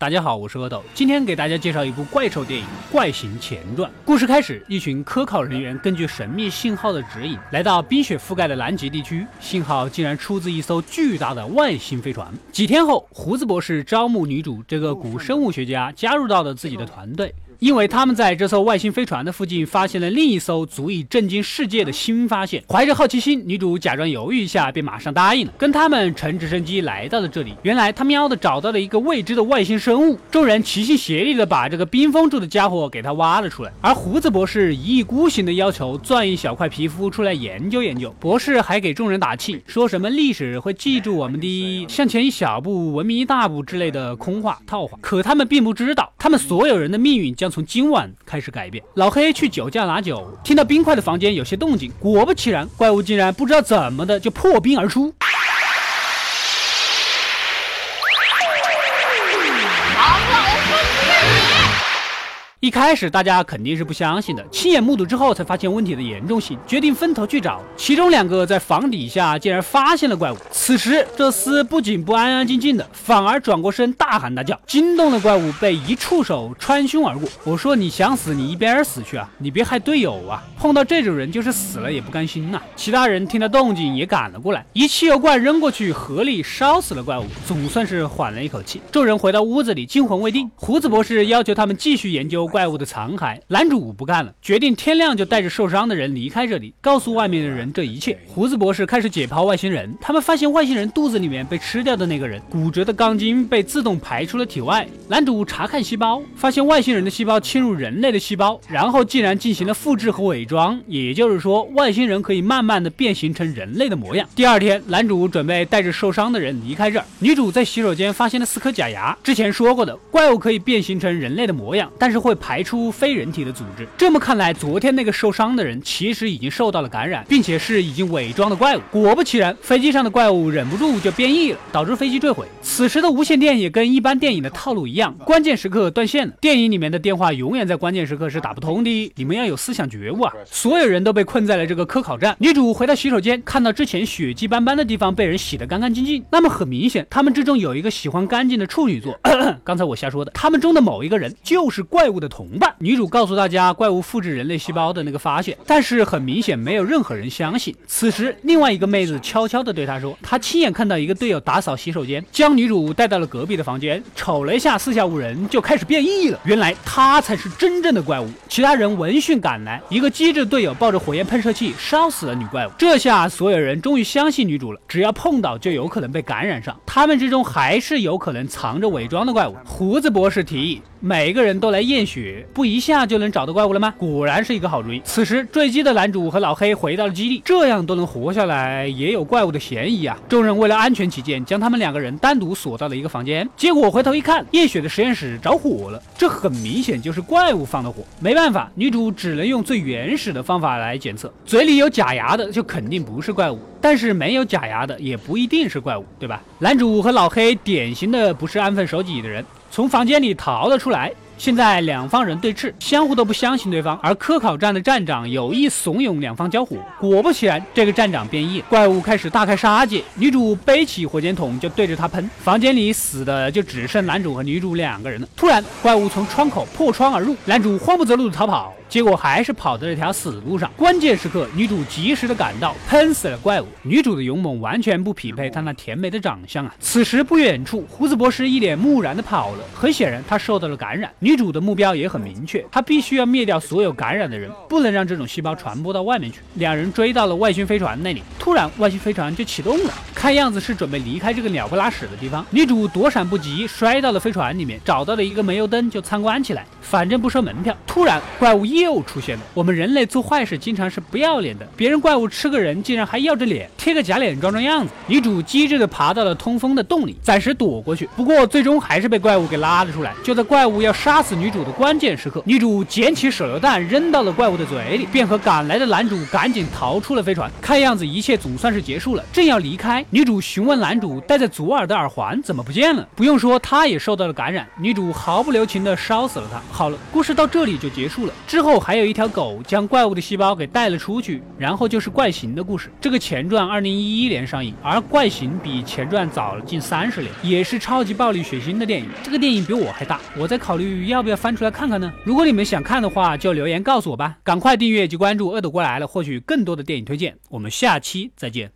大家好，我是阿斗，今天给大家介绍一部怪兽电影《怪形前传》。故事开始，一群科考人员根据神秘信号的指引，来到冰雪覆盖的南极地区，信号竟然出自一艘巨大的外星飞船。几天后，胡子博士招募女主这个古生物学家加入到了自己的团队。因为他们在这艘外星飞船的附近发现了另一艘足以震惊世界的新发现，怀着好奇心，女主假装犹豫一下，便马上答应了，跟他们乘直升机来到了这里。原来他喵的找到了一个未知的外星生物，众人齐心协力的把这个冰封住的家伙给他挖了出来。而胡子博士一意孤行的要求钻一小块皮肤出来研究研究。博士还给众人打气，说什么历史会记住我们的向前一小步，文明一大步之类的空话套话。可他们并不知道，他们所有人的命运将。从今晚开始改变。老黑去酒窖拿酒，听到冰块的房间有些动静，果不其然，怪物竟然不知道怎么的就破冰而出。一开始大家肯定是不相信的，亲眼目睹之后才发现问题的严重性，决定分头去找。其中两个在房底下竟然发现了怪物。此时这厮不仅不安安静静的，反而转过身大喊大叫，惊动了怪物，被一触手穿胸而过。我说你想死，你一边死去啊！你别害队友啊！碰到这种人就是死了也不甘心呐。其他人听到动静也赶了过来，一汽油罐扔过去，合力烧死了怪物，总算是缓了一口气。众人回到屋子里，惊魂未定。胡子博士要求他们继续研究。怪物的残骸，男主不干了，决定天亮就带着受伤的人离开这里，告诉外面的人这一切。胡子博士开始解剖外星人，他们发现外星人肚子里面被吃掉的那个人，骨折的钢筋被自动排出了体外。男主查看细胞，发现外星人的细胞侵入人类的细胞，然后竟然进行了复制和伪装，也就是说，外星人可以慢慢的变形成人类的模样。第二天，男主准备带着受伤的人离开这儿，女主在洗手间发现了四颗假牙。之前说过的，怪物可以变形成人类的模样，但是会。排出非人体的组织，这么看来，昨天那个受伤的人其实已经受到了感染，并且是已经伪装的怪物。果不其然，飞机上的怪物忍不住就变异了，导致飞机坠毁。此时的无线电也跟一般电影的套路一样，关键时刻断线了。电影里面的电话永远在关键时刻是打不通的，你们要有思想觉悟啊！所有人都被困在了这个科考站。女主回到洗手间，看到之前血迹斑斑的地方被人洗得干干净净，那么很明显，他们之中有一个喜欢干净的处女座。刚才我瞎说的，他们中的某一个人就是怪物的。同伴女主告诉大家怪物复制人类细胞的那个发现，但是很明显没有任何人相信。此时，另外一个妹子悄悄地对她说，她亲眼看到一个队友打扫洗手间，将女主带到了隔壁的房间，瞅了一下四下无人，就开始变异了。原来她才是真正的怪物。其他人闻讯赶来，一个机智队友抱着火焰喷射器烧死了女怪物。这下所有人终于相信女主了，只要碰到就有可能被感染上。他们之中还是有可能藏着伪装的怪物。胡子博士提议。每个人都来验血，不一下就能找到怪物了吗？果然是一个好主意。此时坠机的男主和老黑回到了基地，这样都能活下来，也有怪物的嫌疑啊！众人为了安全起见，将他们两个人单独锁到了一个房间。结果回头一看，验血的实验室着火了，这很明显就是怪物放的火。没办法，女主只能用最原始的方法来检测，嘴里有假牙的就肯定不是怪物，但是没有假牙的也不一定是怪物，对吧？男主和老黑典型的不是安分守己的人。从房间里逃了出来。现在两方人对峙，相互都不相信对方。而科考站的站长有意怂恿两方交火，果不其然，这个站长变异，怪物开始大开杀戒。女主背起火箭筒就对着他喷，房间里死的就只剩男主和女主两个人了。突然，怪物从窗口破窗而入，男主慌不择路的逃跑，结果还是跑在了一条死路上。关键时刻，女主及时的赶到，喷死了怪物。女主的勇猛完全不匹配她那甜美的长相啊！此时不远处，胡子博士一脸木然的跑了，很显然他受到了感染。女。主的目标也很明确，她必须要灭掉所有感染的人，不能让这种细胞传播到外面去。两人追到了外星飞船那里，突然外星飞船就启动了，看样子是准备离开这个鸟不拉屎的地方。女主躲闪不及，摔到了飞船里面，找到了一个煤油灯就参观起来，反正不收门票。突然怪物一又出现了，我们人类做坏事经常是不要脸的，别人怪物吃个人，竟然还要着脸，贴个假脸装装样子。女主机智的爬到了通风的洞里，暂时躲过去，不过最终还是被怪物给拉了出来。就在怪物要杀。死女主的关键时刻，女主捡起手榴弹扔到了怪物的嘴里，便和赶来的男主赶紧逃出了飞船。看样子一切总算是结束了。正要离开，女主询问男主戴在左耳的耳环怎么不见了。不用说，他也受到了感染。女主毫不留情的烧死了他。好了，故事到这里就结束了。之后。后还有一条狗将怪物的细胞给带了出去，然后就是怪形的故事。这个前传二零一一年上映，而怪形比前传早了近三十年，也是超级暴力血腥的电影。这个电影比我还大，我在考虑要不要翻出来看看呢？如果你们想看的话，就留言告诉我吧。赶快订阅及关注恶斗过来了，获取更多的电影推荐。我们下期再见。